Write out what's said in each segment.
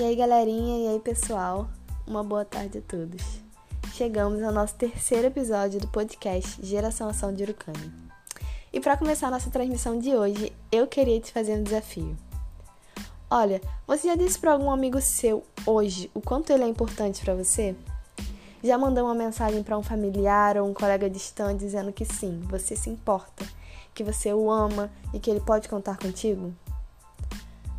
E aí, galerinha, e aí, pessoal? Uma boa tarde a todos. Chegamos ao nosso terceiro episódio do podcast Geração Ação de Urucânia. E para começar a nossa transmissão de hoje, eu queria te fazer um desafio. Olha, você já disse para algum amigo seu hoje o quanto ele é importante para você? Já mandou uma mensagem para um familiar ou um colega distante dizendo que sim, você se importa, que você o ama e que ele pode contar contigo?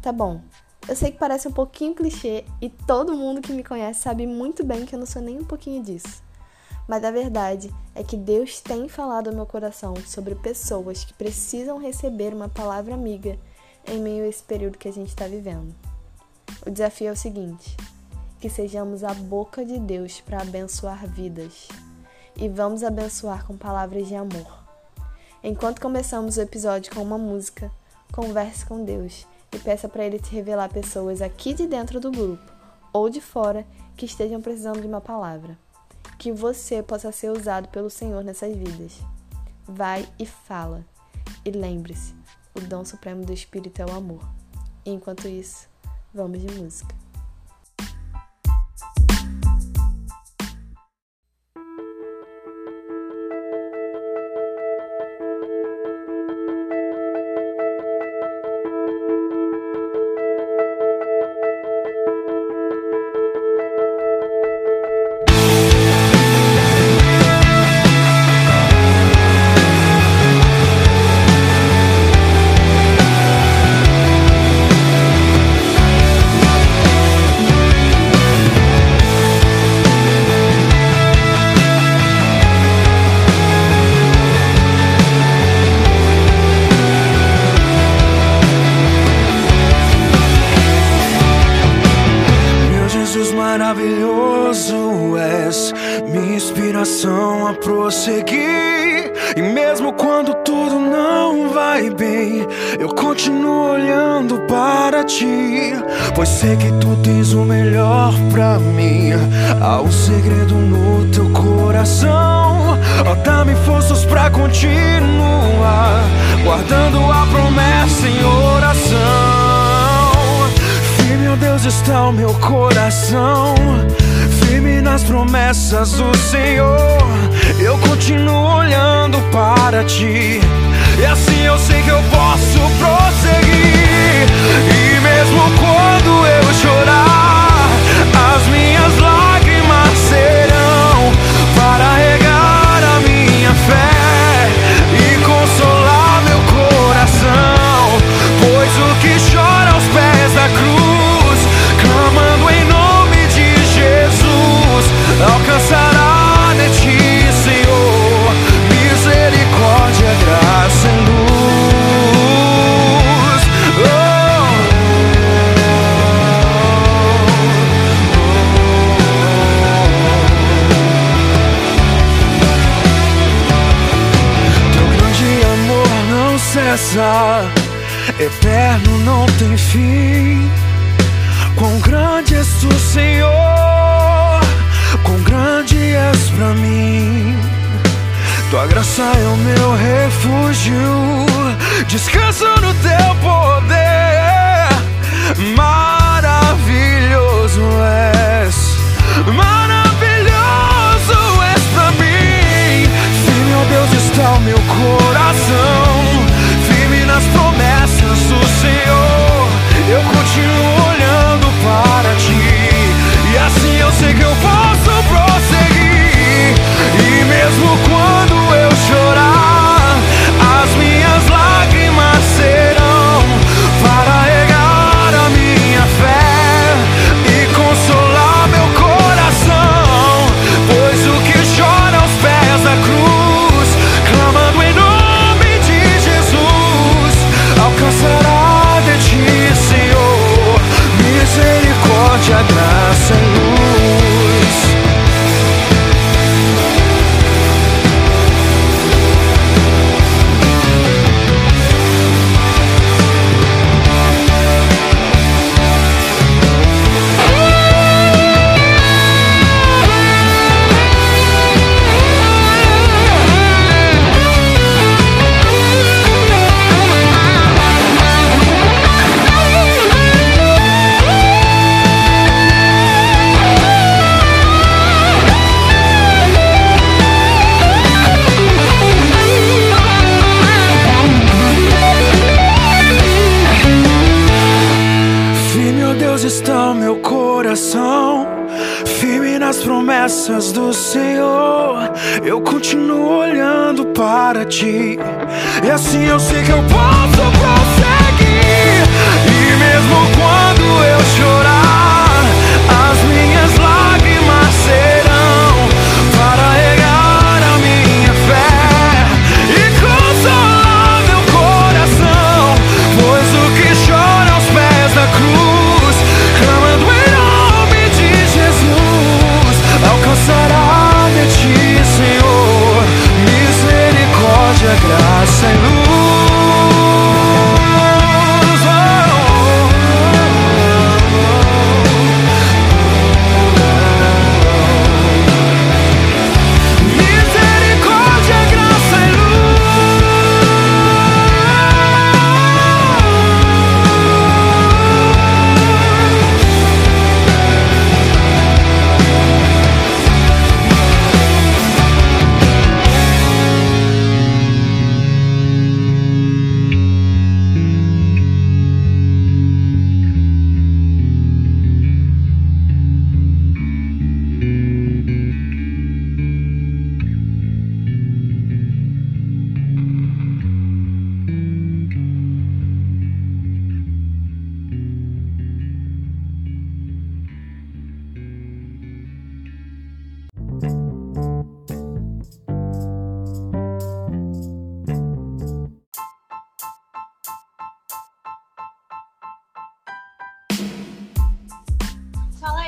Tá bom, eu sei que parece um pouquinho clichê e todo mundo que me conhece sabe muito bem que eu não sou nem um pouquinho disso. Mas a verdade é que Deus tem falado ao meu coração sobre pessoas que precisam receber uma palavra amiga em meio a esse período que a gente está vivendo. O desafio é o seguinte: que sejamos a boca de Deus para abençoar vidas. E vamos abençoar com palavras de amor. Enquanto começamos o episódio com uma música, converse com Deus e peça para Ele te revelar pessoas aqui de dentro do grupo ou de fora que estejam precisando de uma palavra. Que você possa ser usado pelo Senhor nessas vidas. Vai e fala. E lembre-se, o dom supremo do Espírito é o amor. E enquanto isso, vamos de música.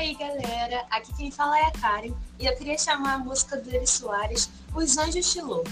aí, galera! Aqui quem fala é a Karen e eu queria chamar a música do Eri Soares, Os Anjos de Lobo.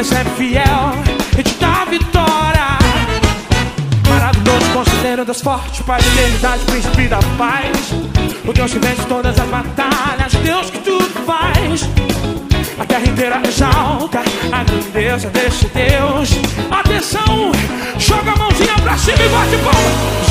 Deus é fiel e te dá vitória. Maravilhoso, conselheiro Deus forte, Pai da eternidade, príncipe da paz. O Deus que vence todas as batalhas, Deus que tudo faz. A terra inteira exalta a grandeza deste Deus. Atenção, joga a mãozinha pra cima e bate palma.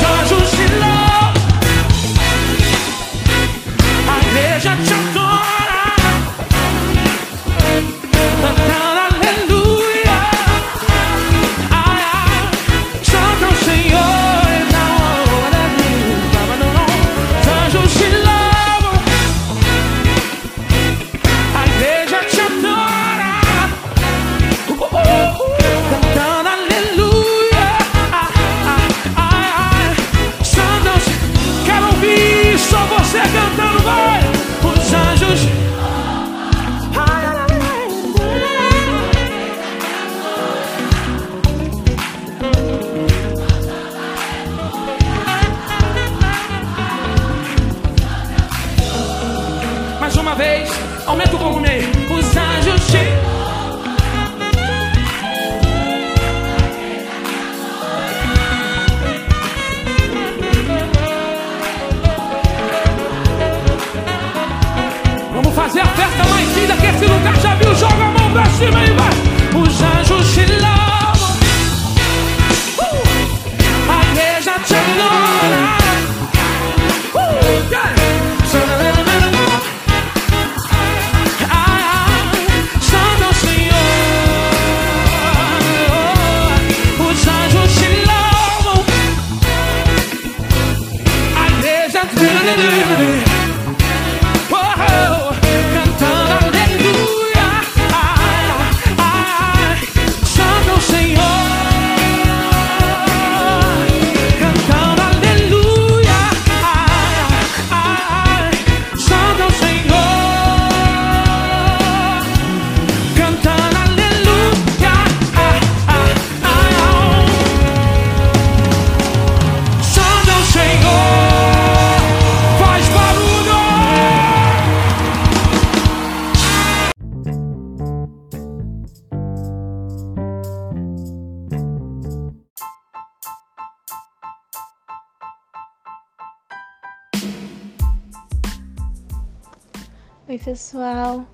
Pessoal,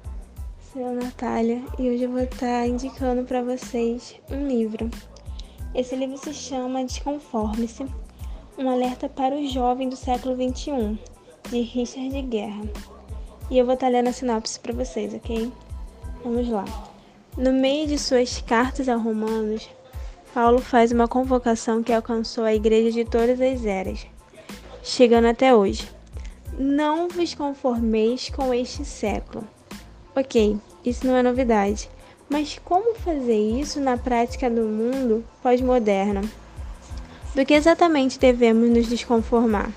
sou a Natália e hoje eu vou estar indicando para vocês um livro. Esse livro se chama Desconforme-se, um alerta para o jovem do século XXI, de Richard Guerra. E eu vou estar lendo a sinopse para vocês, ok? Vamos lá. No meio de suas cartas a Romanos, Paulo faz uma convocação que alcançou a igreja de todas as eras, chegando até hoje. Não vos conformeis com este século. Ok, isso não é novidade. Mas como fazer isso na prática do mundo pós-moderno? Do que exatamente devemos nos desconformar?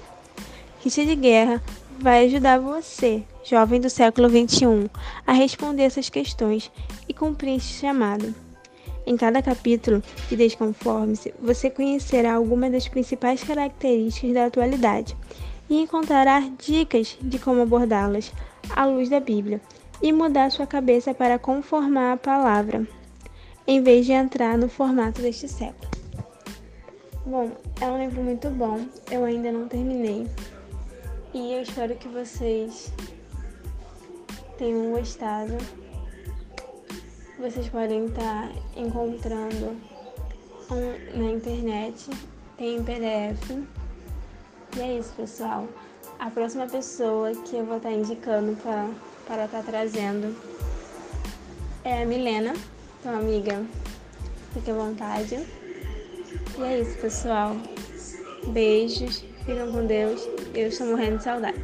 Richard de Guerra vai ajudar você, jovem do século XXI, a responder essas questões e cumprir este chamado. Em cada capítulo de Desconforme-se, você conhecerá algumas das principais características da atualidade e encontrará dicas de como abordá-las à luz da Bíblia e mudar sua cabeça para conformar a palavra, em vez de entrar no formato deste século. Bom, é um livro muito bom, eu ainda não terminei e eu espero que vocês tenham gostado. Vocês podem estar encontrando na internet, tem PDF e é isso, pessoal. A próxima pessoa que eu vou estar indicando para estar trazendo é a Milena. Então, amiga, fique à vontade. E é isso, pessoal. Beijos, fiquem com Deus. Eu estou morrendo de saudade.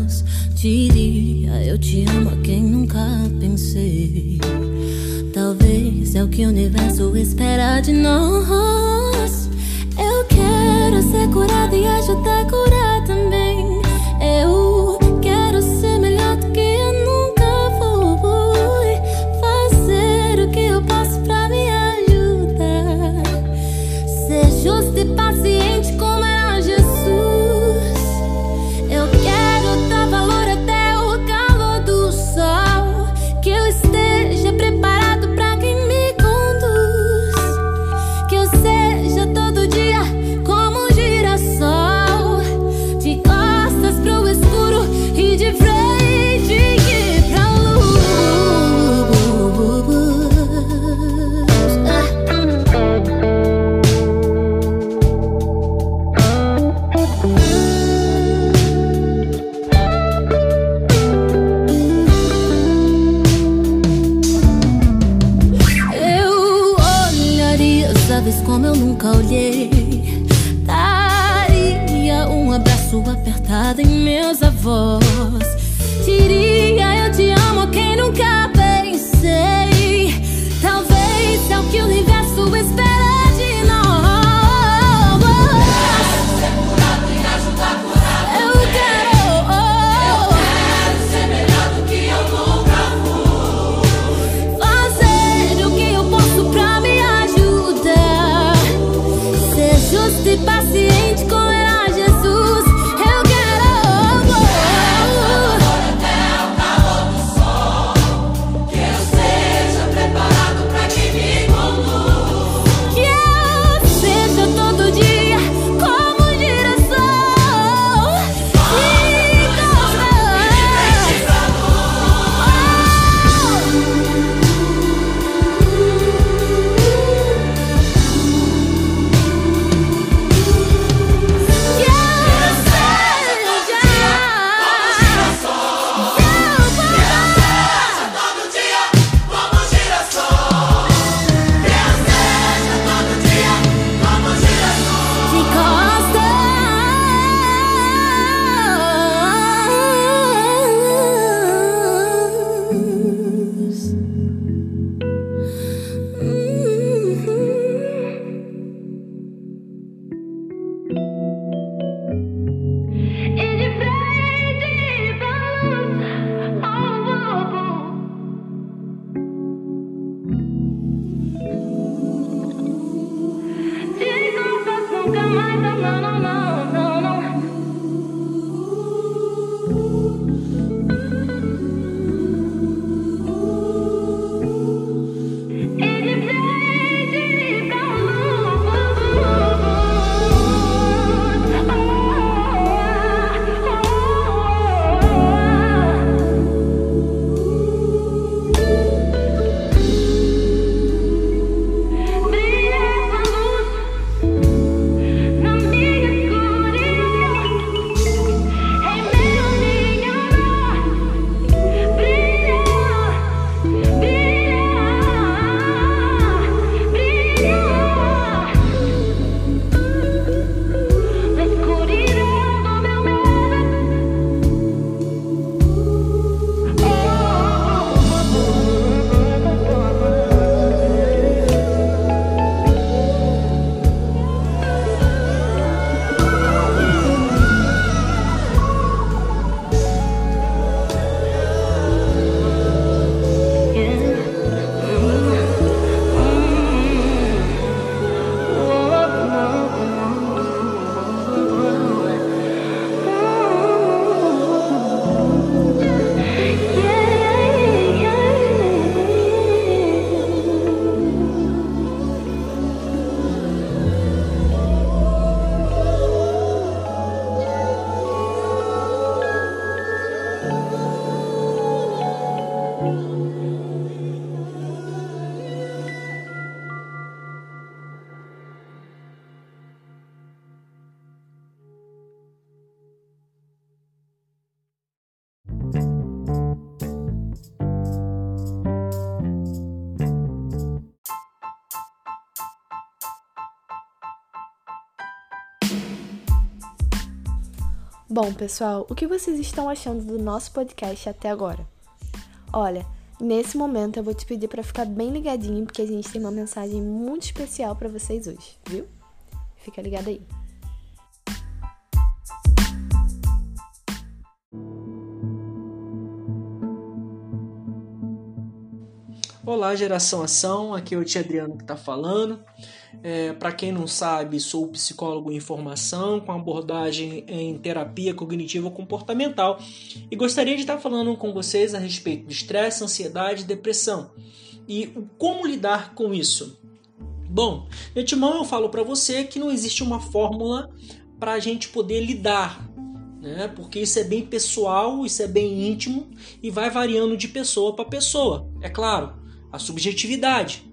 diria eu te amo a quem nunca pensei. Talvez é o que o universo espera de nós. Eu quero ser curada e ajudar a curar também. Como eu nunca olhei. Daria um abraço apertado em meus avós. Diria eu te amo a quem nunca pensei. Talvez é o que o universo espera Bom, pessoal, o que vocês estão achando do nosso podcast até agora? Olha, nesse momento eu vou te pedir para ficar bem ligadinho, porque a gente tem uma mensagem muito especial para vocês hoje, viu? Fica ligado aí. Olá, geração ação. Aqui é o tio Adriano que está falando. É, Para quem não sabe, sou psicólogo em formação com abordagem em terapia cognitiva comportamental e gostaria de estar falando com vocês a respeito de estresse, ansiedade e depressão e como lidar com isso. Bom, de antemão eu falo para você que não existe uma fórmula para a gente poder lidar, né? Porque isso é bem pessoal, isso é bem íntimo e vai variando de pessoa para pessoa, é claro, a subjetividade.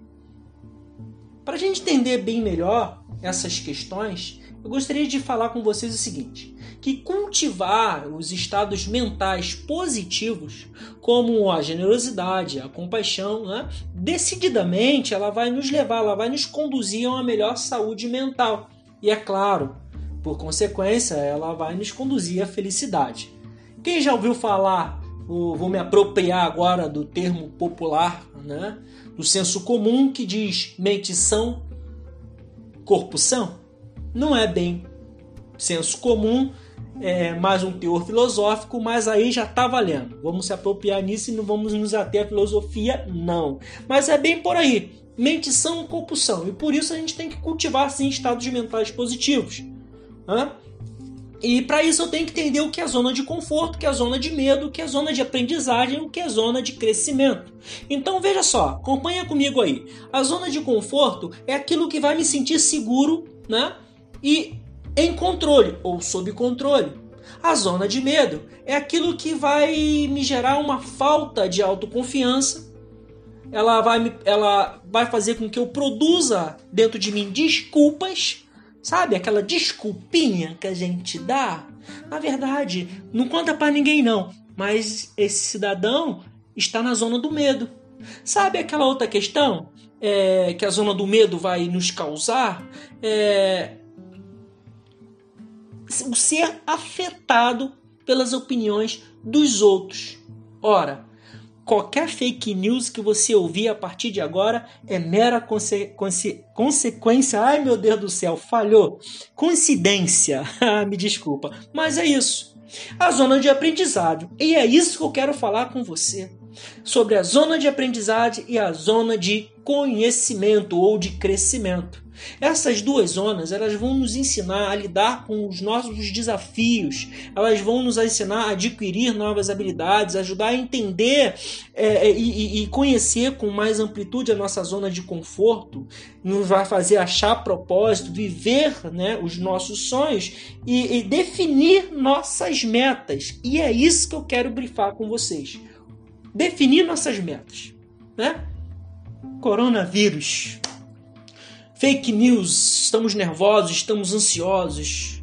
Para a gente entender bem melhor essas questões, eu gostaria de falar com vocês o seguinte: que cultivar os estados mentais positivos, como a generosidade, a compaixão, né, decididamente ela vai nos levar, ela vai nos conduzir a uma melhor saúde mental. E é claro, por consequência, ela vai nos conduzir à felicidade. Quem já ouviu falar, vou me apropriar agora do termo popular, né? do senso comum que diz mente são, corpo são. Não é bem senso comum, é mais um teor filosófico, mas aí já está valendo. Vamos se apropriar nisso e não vamos nos ater à filosofia, não. Mas é bem por aí. Mente são, corpo são. E por isso a gente tem que cultivar sim estados mentais positivos. Hã? E para isso eu tenho que entender o que é zona de conforto, o que é zona de medo, o que é zona de aprendizagem, o que é zona de crescimento. Então veja só, acompanha comigo aí. A zona de conforto é aquilo que vai me sentir seguro, né? E em controle ou sob controle. A zona de medo é aquilo que vai me gerar uma falta de autoconfiança. Ela vai, ela vai fazer com que eu produza dentro de mim desculpas Sabe aquela desculpinha que a gente dá? Na verdade, não conta para ninguém não, mas esse cidadão está na zona do medo. Sabe aquela outra questão é, que a zona do medo vai nos causar? É, o ser afetado pelas opiniões dos outros. Ora, Qualquer fake news que você ouvir a partir de agora é mera conse conse consequência. Ai meu Deus do céu, falhou. Coincidência. Ah, me desculpa. Mas é isso. A zona de aprendizado. E é isso que eu quero falar com você. Sobre a zona de aprendizagem e a zona de conhecimento ou de crescimento. Essas duas zonas elas vão nos ensinar a lidar com os nossos desafios, elas vão nos ensinar a adquirir novas habilidades, ajudar a entender é, é e, e, conhecer com mais amplitude a nossa zona de conforto, nos vai fazer achar propósito, viver né, os nossos sonhos e, e definir nossas metas. E é isso que eu quero brifar com vocês. Definir nossas metas. Né? Coronavírus Fake news, estamos nervosos, estamos ansiosos.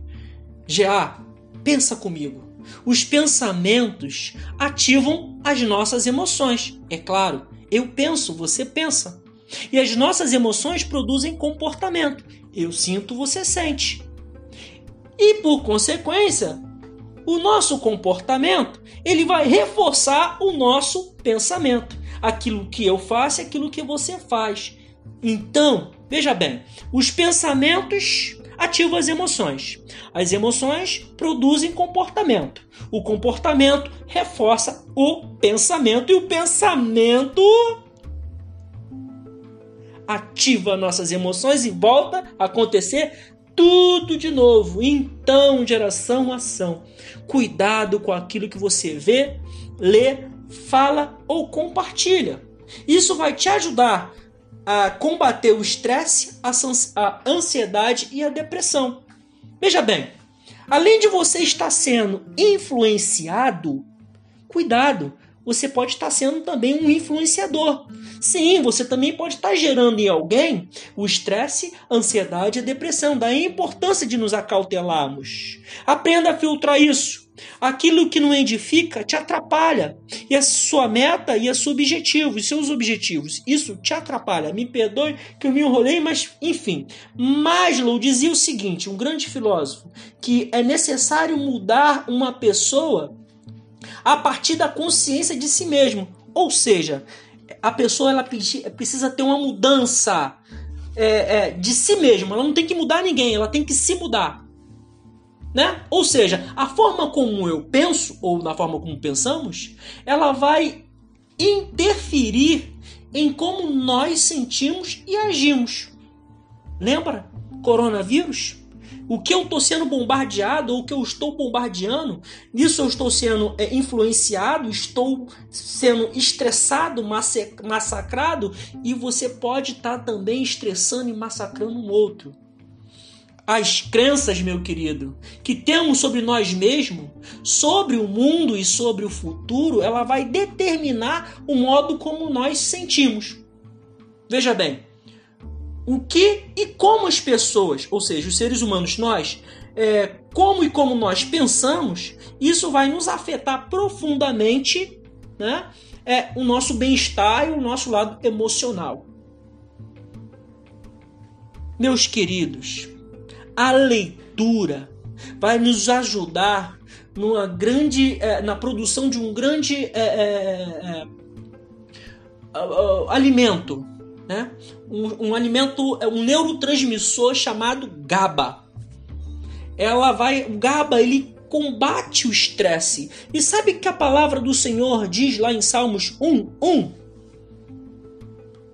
GA, pensa comigo. Os pensamentos ativam as nossas emoções. É claro, eu penso, você pensa. E as nossas emoções produzem comportamento. Eu sinto, você sente. E por consequência, o nosso comportamento, ele vai reforçar o nosso pensamento. Aquilo que eu faço é aquilo que você faz. Então, veja bem, os pensamentos ativam as emoções. As emoções produzem comportamento. O comportamento reforça o pensamento e o pensamento ativa nossas emoções e volta a acontecer tudo de novo. Então, geração ação. Cuidado com aquilo que você vê, lê, fala ou compartilha. Isso vai te ajudar a combater o estresse, a ansiedade e a depressão. Veja bem, além de você estar sendo influenciado, cuidado, você pode estar sendo também um influenciador. Sim, você também pode estar gerando em alguém o estresse, ansiedade e depressão. Daí a importância de nos acautelarmos. Aprenda a filtrar isso. Aquilo que não edifica te atrapalha. E a sua meta e a seu objetivo, os seus objetivos, isso te atrapalha. Me perdoe que eu me enrolei, mas enfim. Maslow dizia o seguinte, um grande filósofo, que é necessário mudar uma pessoa a partir da consciência de si mesmo. Ou seja, a pessoa ela precisa ter uma mudança é, é, de si mesma. Ela não tem que mudar ninguém, ela tem que se mudar. Né? Ou seja, a forma como eu penso, ou na forma como pensamos, ela vai interferir em como nós sentimos e agimos. Lembra? Coronavírus? O que eu estou sendo bombardeado ou o que eu estou bombardeando, nisso eu estou sendo é, influenciado, estou sendo estressado, massacrado, e você pode estar tá também estressando e massacrando um outro as crenças, meu querido, que temos sobre nós mesmos, sobre o mundo e sobre o futuro, ela vai determinar o modo como nós sentimos. Veja bem, o que e como as pessoas, ou seja, os seres humanos, nós, é, como e como nós pensamos, isso vai nos afetar profundamente né, é, o nosso bem-estar e o nosso lado emocional. Meus queridos, a leitura vai nos ajudar numa grande, é, na produção de um grande é, é, alimento, né? Um, um, alimento, um neurotransmissor chamado GABA. Ela vai, o GABA ele combate o estresse. E sabe que a palavra do Senhor diz lá em Salmos 1, 1?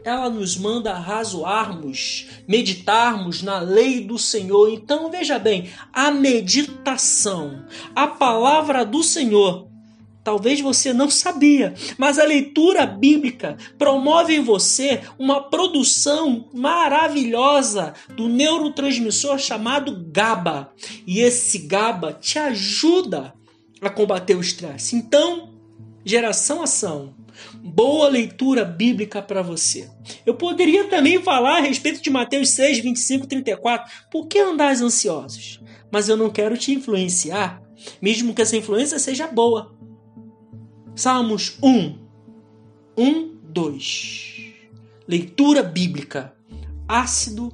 Ela nos manda razoarmos, meditarmos na lei do Senhor. Então veja bem, a meditação, a palavra do Senhor, talvez você não sabia, mas a leitura bíblica promove em você uma produção maravilhosa do neurotransmissor chamado GABA. E esse GABA te ajuda a combater o estresse. Então, geração ação boa leitura bíblica para você. Eu poderia também falar a respeito de Mateus 6, 25 34. Por que andais ansiosos? Mas eu não quero te influenciar, mesmo que essa influência seja boa. Salmos 1, 1, 2. Leitura bíblica. Ácido,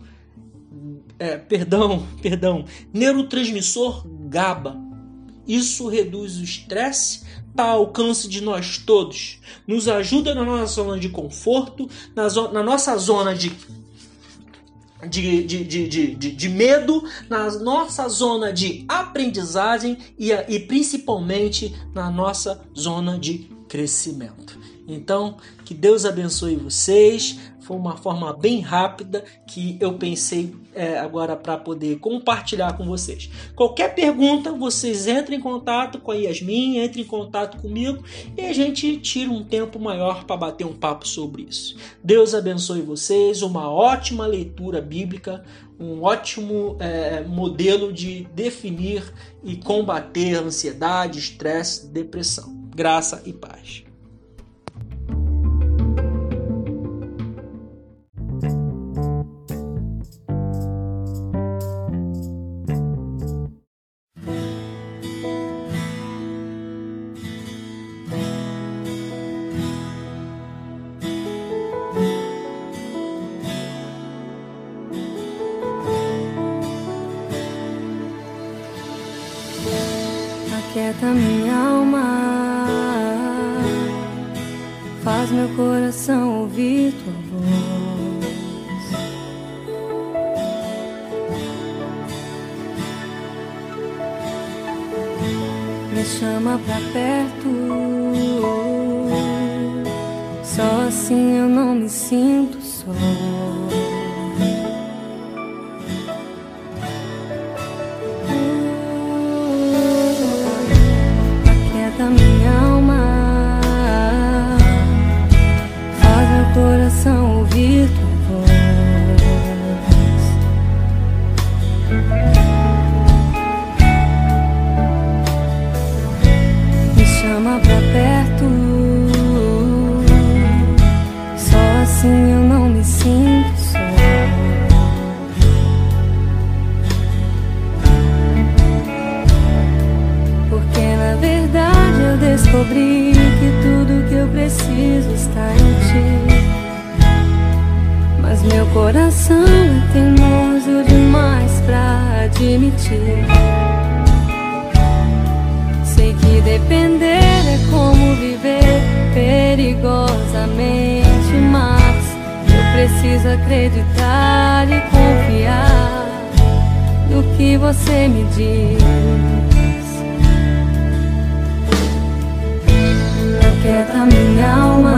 é, perdão, perdão, neurotransmissor GABA. Isso reduz o estresse está ao alcance de nós todos. Nos ajuda na nossa zona de conforto, na, zo na nossa zona de de, de, de, de, de, medo, na nossa zona de aprendizagem e, e principalmente na nossa zona de crescimento. Então, que Deus abençoe vocês. Foi uma forma bem rápida que eu pensei é, agora para poder compartilhar com vocês. Qualquer pergunta, vocês entrem em contato com a Yasmin, entrem em contato comigo e a gente tira um tempo maior para bater um papo sobre isso. Deus abençoe vocês, uma ótima leitura bíblica, um ótimo é, modelo de definir e combater ansiedade, estresse, depressão. Graça e paz. Me chama pra perto, só assim eu não me sinto só. Coração é teimoso demais pra admitir. Sei que depender é como viver perigosamente, mas eu preciso acreditar e confiar no que você me diz. Aquieta minha alma,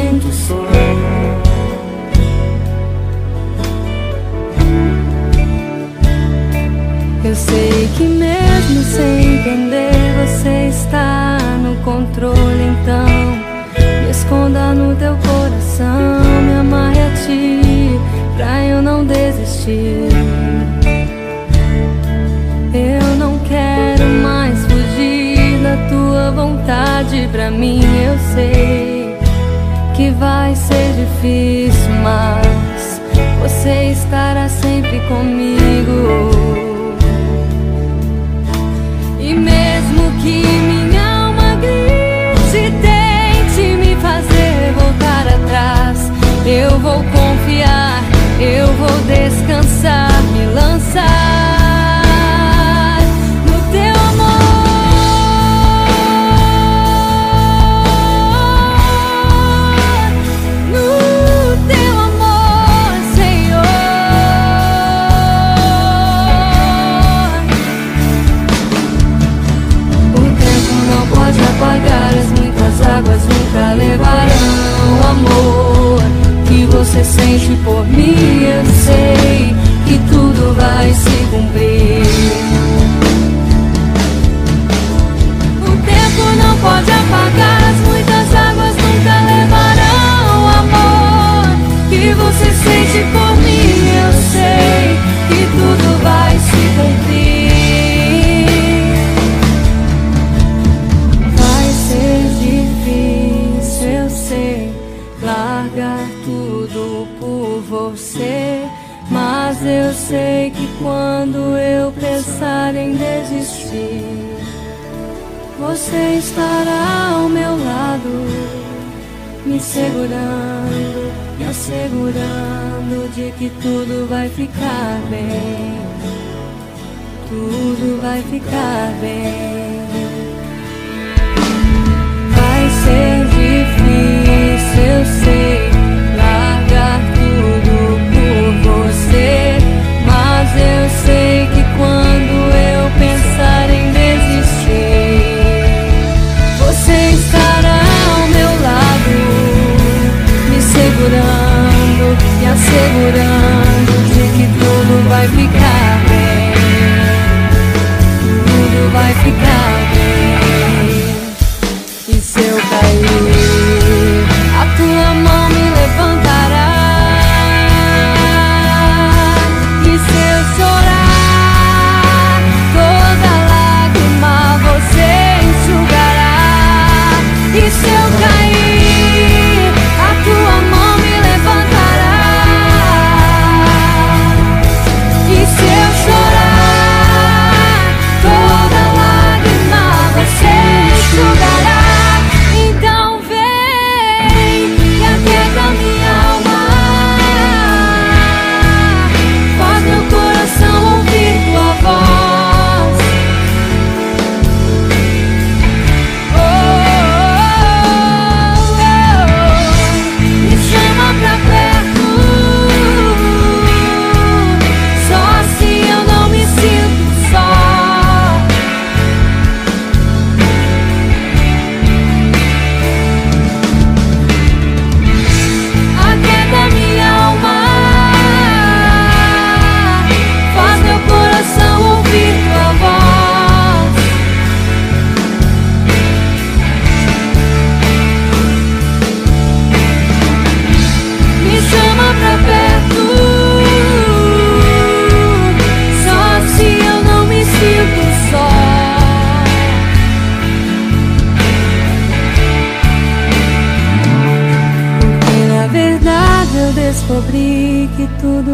águas nunca levarão o amor que você sente por mim. Eu sei que tudo vai se cumprir. O tempo não pode apagar as muitas águas nunca levarão o amor que você sente por mim. Eu sei que tudo vai se cumprir. Sei que quando eu pensar em desistir, você estará ao meu lado, me segurando, me assegurando de que tudo vai ficar bem. Tudo vai ficar bem. Vai ser difícil, eu sei, me assegurando de que tudo vai ficar bem. Tudo vai ficar bem.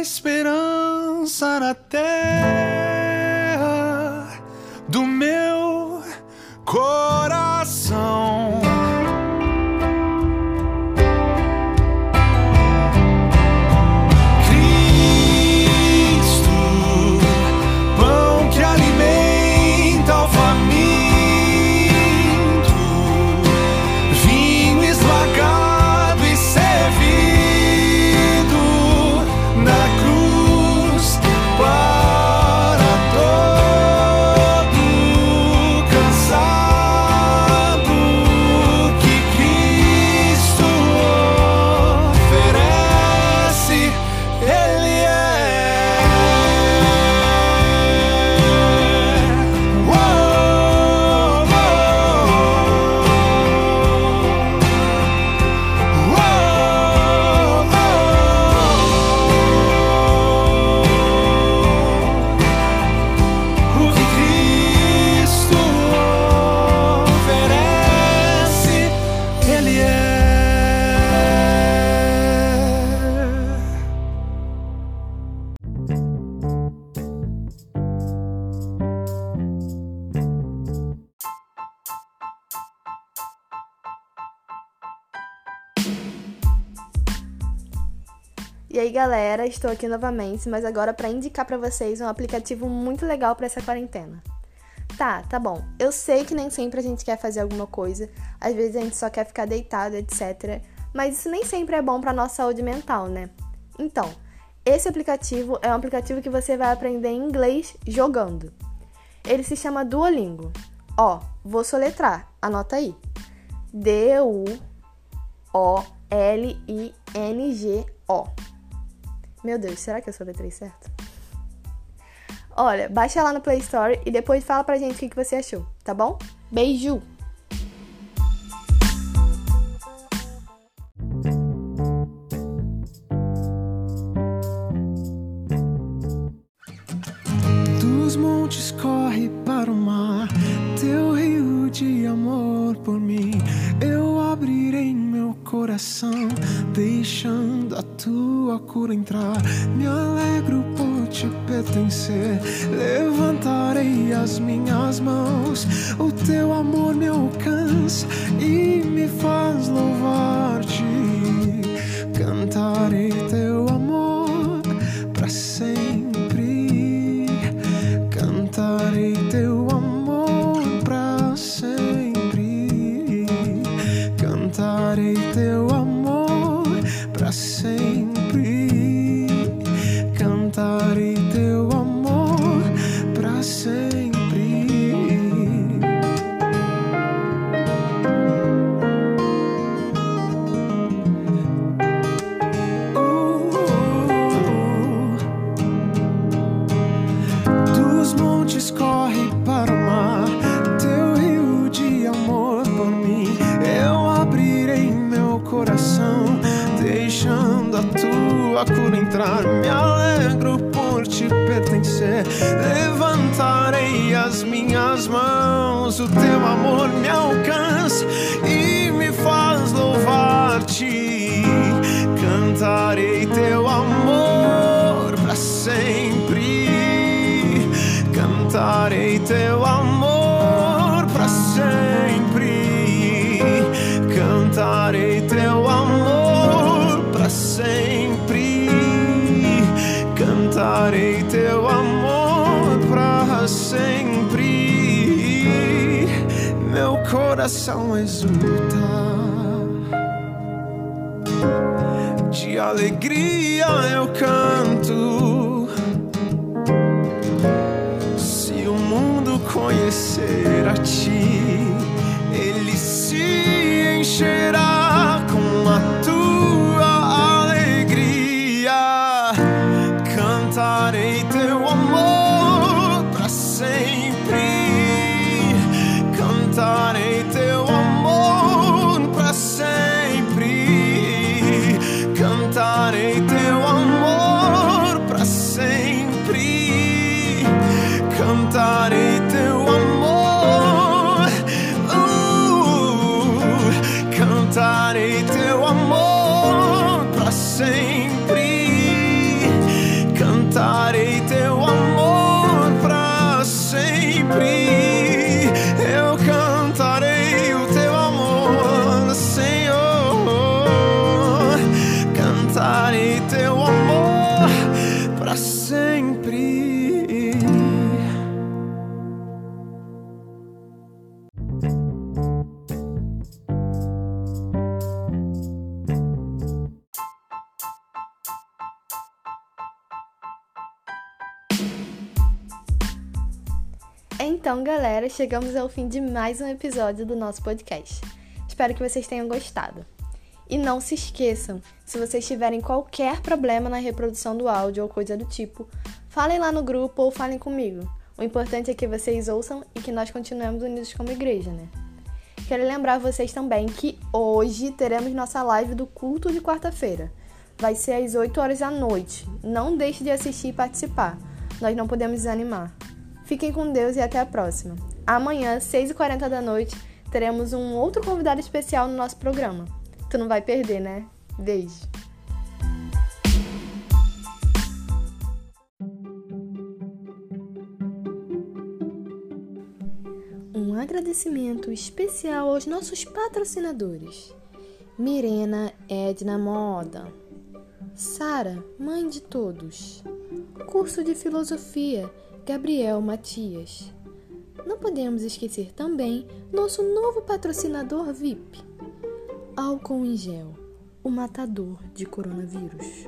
esperança na terra. Galera, estou aqui novamente, mas agora para indicar para vocês um aplicativo muito legal para essa quarentena. Tá, tá bom. Eu sei que nem sempre a gente quer fazer alguma coisa, às vezes a gente só quer ficar deitado, etc. Mas isso nem sempre é bom para nossa saúde mental, né? Então, esse aplicativo é um aplicativo que você vai aprender inglês jogando. Ele se chama Duolingo. Ó, vou soletrar, anota aí. D U O L I N G O. Meu Deus, será que eu soletrei certo? Olha, baixa lá no Play Store e depois fala pra gente o que você achou, tá bom? Beijo! Dos montes corre para o mar, teu rio de amor por mim. Coração, deixando a tua cura entrar. Me alegro por te pertencer, levantarei as minhas mãos. O teu amor me alcança e me faz louvar-te. Cantarei Cantarei teu amor para sempre. Meu coração exulta. De alegria eu canto. Se o mundo conhecer Então, galera, chegamos ao fim de mais um episódio do nosso podcast. Espero que vocês tenham gostado. E não se esqueçam, se vocês tiverem qualquer problema na reprodução do áudio ou coisa do tipo, falem lá no grupo ou falem comigo. O importante é que vocês ouçam e que nós continuemos unidos como igreja, né? Quero lembrar vocês também que hoje teremos nossa live do culto de quarta-feira. Vai ser às 8 horas da noite. Não deixe de assistir e participar. Nós não podemos desanimar. Fiquem com Deus e até a próxima. Amanhã, 6h40 da noite, teremos um outro convidado especial no nosso programa. Tu não vai perder, né? Beijo. Um agradecimento especial aos nossos patrocinadores. Mirena Edna Moda, Sara, mãe de todos. Curso de Filosofia, Gabriel Matias. Não podemos esquecer também nosso novo patrocinador VIP, Álcool em Gel, o matador de coronavírus.